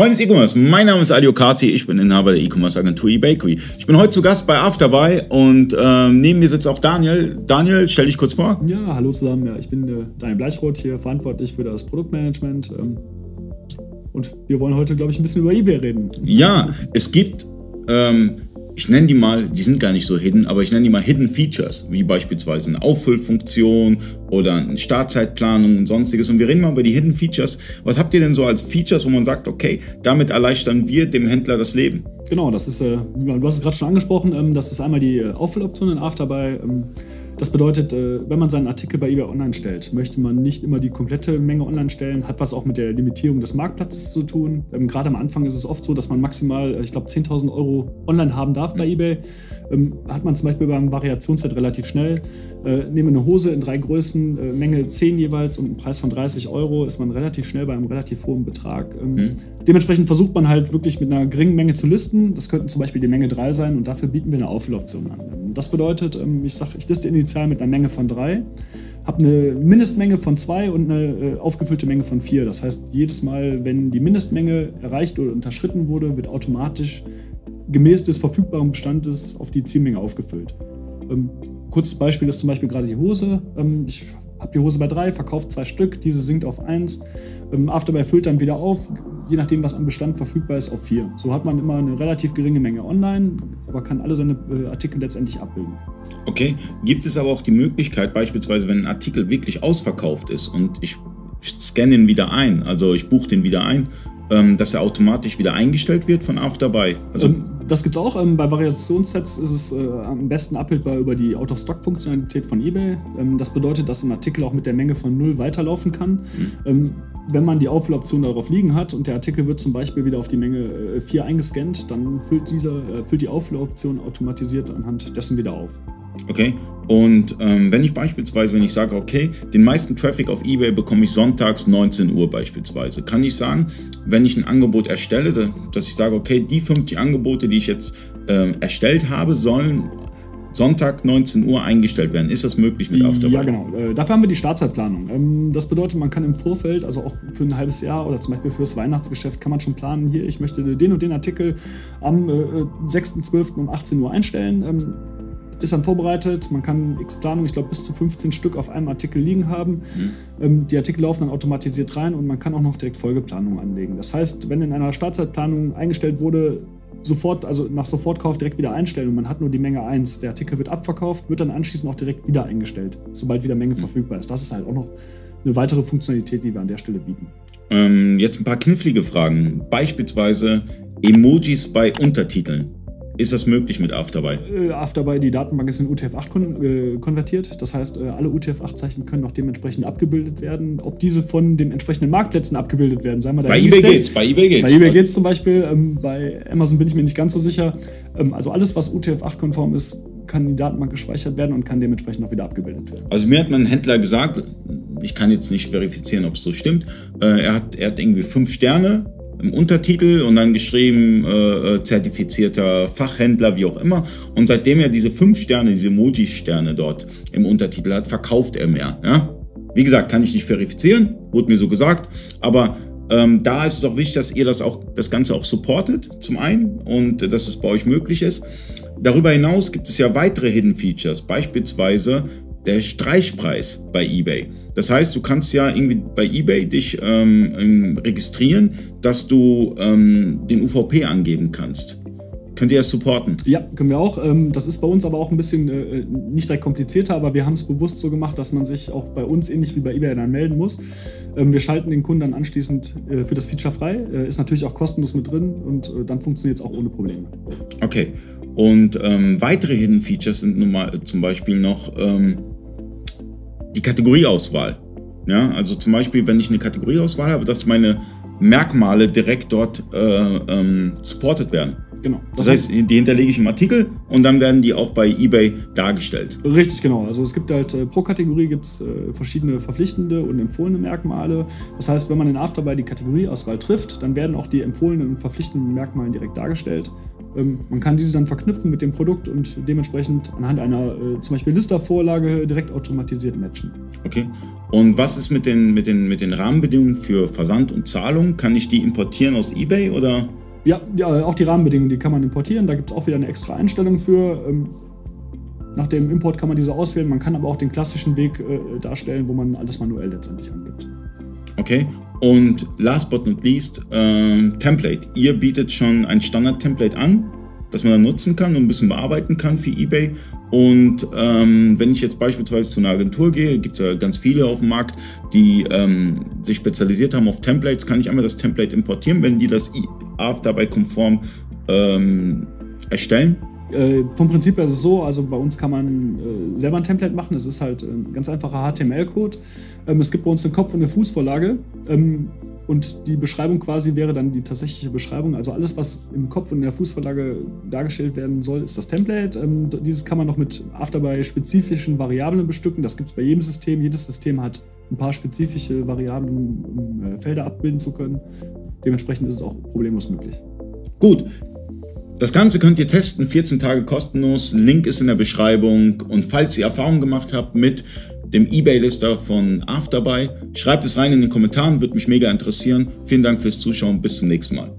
Freunde des E-Commerce, mein Name ist Adio Kasi, ich bin Inhaber der E-Commerce-Agentur eBakery. Ich bin heute zu Gast bei Afterbuy und ähm, neben mir sitzt auch Daniel. Daniel, stell dich kurz vor. Ja, hallo zusammen. Ja, ich bin äh, Daniel Bleichroth hier, verantwortlich für das Produktmanagement. Ähm, und wir wollen heute, glaube ich, ein bisschen über eBay reden. Ja, es gibt ähm, ich nenne die mal, die sind gar nicht so hidden, aber ich nenne die mal Hidden Features, wie beispielsweise eine Auffüllfunktion oder eine Startzeitplanung und sonstiges. Und wir reden mal über die Hidden Features. Was habt ihr denn so als Features, wo man sagt, okay, damit erleichtern wir dem Händler das Leben? Genau, das ist, äh, du hast es gerade schon angesprochen, ähm, das ist einmal die äh, Auffülloption in Afterbuy. Ähm, das bedeutet, äh, wenn man seinen Artikel bei eBay online stellt, möchte man nicht immer die komplette Menge online stellen, hat was auch mit der Limitierung des Marktplatzes zu tun. Ähm, gerade am Anfang ist es oft so, dass man maximal, äh, ich glaube, 10.000 Euro online haben darf bei eBay. Ähm, hat man zum Beispiel beim Variationsset relativ schnell. Äh, nehme eine Hose in drei Größen, Menge 10 jeweils und einen Preis von 30 Euro, ist man relativ schnell bei einem relativ hohen Betrag. Ähm, mhm. Dementsprechend versucht man halt wirklich mit einer geringen Menge zu listen. Das könnten zum Beispiel die Menge 3 sein und dafür bieten wir eine Auffülloption an. Das bedeutet, ähm, ich sage, ich liste initial mit einer Menge von drei, habe eine Mindestmenge von zwei und eine äh, aufgefüllte Menge von vier. Das heißt, jedes Mal, wenn die Mindestmenge erreicht oder unterschritten wurde, wird automatisch gemäß des verfügbaren Bestandes auf die Zielmenge aufgefüllt. Ähm, kurzes Beispiel ist zum Beispiel gerade die Hose. Ähm, ich habe die Hose bei drei, verkauft zwei Stück, diese sinkt auf eins. Afterbuy füllt dann wieder auf, je nachdem, was am Bestand verfügbar ist, auf vier. So hat man immer eine relativ geringe Menge online, aber kann alle seine äh, Artikel letztendlich abbilden. Okay, gibt es aber auch die Möglichkeit, beispielsweise, wenn ein Artikel wirklich ausverkauft ist und ich scanne ihn wieder ein, also ich buche den wieder ein, ähm, dass er automatisch wieder eingestellt wird von Afterbuy? Also ähm, das gibt es auch. Ähm, bei Variationssets ist es äh, am besten abbildbar über die Out-of-Stock-Funktionalität von eBay. Ähm, das bedeutet, dass ein Artikel auch mit der Menge von 0 weiterlaufen kann. Mhm. Wenn man die Auffülloption darauf liegen hat und der Artikel wird zum Beispiel wieder auf die Menge äh, 4 eingescannt, dann füllt, dieser, äh, füllt die Auffülloption automatisiert anhand dessen wieder auf. Okay. Und ähm, wenn ich beispielsweise, wenn ich sage, okay, den meisten Traffic auf eBay bekomme ich sonntags 19 Uhr beispielsweise, kann ich sagen, wenn ich ein Angebot erstelle, dass ich sage, okay, die 50 Angebote, die ich jetzt ähm, erstellt habe, sollen Sonntag 19 Uhr eingestellt werden. Ist das möglich mit Afterbuy? Ja, genau. Äh, dafür haben wir die Startzeitplanung. Ähm, das bedeutet, man kann im Vorfeld, also auch für ein halbes Jahr oder zum Beispiel für das Weihnachtsgeschäft, kann man schon planen, hier, ich möchte den und den Artikel am 6.12. Äh, um 18 Uhr einstellen. Ähm, ist dann vorbereitet, man kann x Planung, ich glaube bis zu 15 Stück auf einem Artikel liegen haben. Mhm. Ähm, die Artikel laufen dann automatisiert rein und man kann auch noch direkt Folgeplanung anlegen. Das heißt, wenn in einer Startzeitplanung eingestellt wurde, sofort, also nach Sofortkauf direkt wieder einstellen und man hat nur die Menge 1. Der Artikel wird abverkauft, wird dann anschließend auch direkt wieder eingestellt, sobald wieder Menge mhm. verfügbar ist. Das ist halt auch noch eine weitere Funktionalität, die wir an der Stelle bieten. Ähm, jetzt ein paar knifflige Fragen. Beispielsweise Emojis bei Untertiteln. Ist das möglich mit Afterbuy? Äh, Afterbuy, die Datenbank ist in UTF-8 kon äh, konvertiert. Das heißt, äh, alle UTF-8-Zeichen können auch dementsprechend abgebildet werden. Ob diese von den entsprechenden Marktplätzen abgebildet werden, sagen wir da Bei eBay geht's, bei eBay geht's. Bei eBay geht's zum Beispiel. Ähm, bei Amazon bin ich mir nicht ganz so sicher. Ähm, also alles, was UTF-8-konform ist, kann in die Datenbank gespeichert werden und kann dementsprechend auch wieder abgebildet werden. Also mir hat mein Händler gesagt, ich kann jetzt nicht verifizieren, ob es so stimmt, äh, er, hat, er hat irgendwie fünf Sterne im Untertitel und dann geschrieben äh, äh, zertifizierter Fachhändler, wie auch immer. Und seitdem er diese fünf Sterne, diese Emoji-Sterne dort im Untertitel hat, verkauft er mehr. Ja? Wie gesagt, kann ich nicht verifizieren, wurde mir so gesagt, aber ähm, da ist es auch wichtig, dass ihr das auch das Ganze auch supportet, zum einen, und äh, dass es bei euch möglich ist. Darüber hinaus gibt es ja weitere Hidden Features, beispielsweise der Streichpreis bei eBay. Das heißt, du kannst ja irgendwie bei eBay dich ähm, registrieren, dass du ähm, den UVP angeben kannst. Könnt ihr das supporten? Ja, können wir auch. Ähm, das ist bei uns aber auch ein bisschen äh, nicht direkt komplizierter, aber wir haben es bewusst so gemacht, dass man sich auch bei uns ähnlich wie bei eBay dann melden muss. Ähm, wir schalten den Kunden dann anschließend äh, für das Feature frei. Äh, ist natürlich auch kostenlos mit drin und dann funktioniert es auch ohne Probleme. Okay. Und ähm, weitere Hidden Features sind nun mal zum Beispiel noch ähm, die Kategorieauswahl. Ja, also zum Beispiel, wenn ich eine Kategorieauswahl habe, dass meine Merkmale direkt dort äh, ähm, supported werden. Genau. Das, das heißt, die hinterlege ich im Artikel und dann werden die auch bei eBay dargestellt. Richtig, genau. Also es gibt halt äh, pro Kategorie gibt es äh, verschiedene verpflichtende und empfohlene Merkmale. Das heißt, wenn man in Afterbuy die Kategorieauswahl trifft, dann werden auch die empfohlenen und verpflichtenden Merkmale direkt dargestellt. Ähm, man kann diese dann verknüpfen mit dem Produkt und dementsprechend anhand einer äh, zum Beispiel Lister-Vorlage direkt automatisiert matchen. Okay. Und was ist mit den, mit, den, mit den Rahmenbedingungen für Versand und Zahlung? Kann ich die importieren aus eBay oder? Ja, ja auch die Rahmenbedingungen, die kann man importieren. Da gibt es auch wieder eine extra Einstellung für. Ähm, nach dem Import kann man diese auswählen. Man kann aber auch den klassischen Weg äh, darstellen, wo man alles manuell letztendlich angibt. Okay. Und last but not least, äh, Template. Ihr bietet schon ein Standard-Template an, das man dann nutzen kann und ein bisschen bearbeiten kann für eBay. Und ähm, wenn ich jetzt beispielsweise zu einer Agentur gehe, gibt es ja ganz viele auf dem Markt, die ähm, sich spezialisiert haben auf Templates, kann ich einmal das Template importieren, wenn die das dabei konform ähm, erstellen. Äh, vom Prinzip her ist es so, also bei uns kann man äh, selber ein Template machen. Es ist halt ein ganz einfacher HTML-Code. Ähm, es gibt bei uns einen Kopf und eine Fußvorlage. Ähm, und die Beschreibung quasi wäre dann die tatsächliche Beschreibung. Also alles, was im Kopf und in der Fußvorlage dargestellt werden soll, ist das Template. Ähm, dieses kann man noch mit Afterby spezifischen Variablen bestücken. Das gibt es bei jedem System. Jedes System hat ein paar spezifische Variablen, um äh, Felder abbilden zu können. Dementsprechend ist es auch problemlos möglich. Gut, das Ganze könnt ihr testen, 14 Tage kostenlos. Link ist in der Beschreibung. Und falls ihr Erfahrung gemacht habt mit dem eBay-Lister von Afterbuy, schreibt es rein in den Kommentaren, würde mich mega interessieren. Vielen Dank fürs Zuschauen, bis zum nächsten Mal.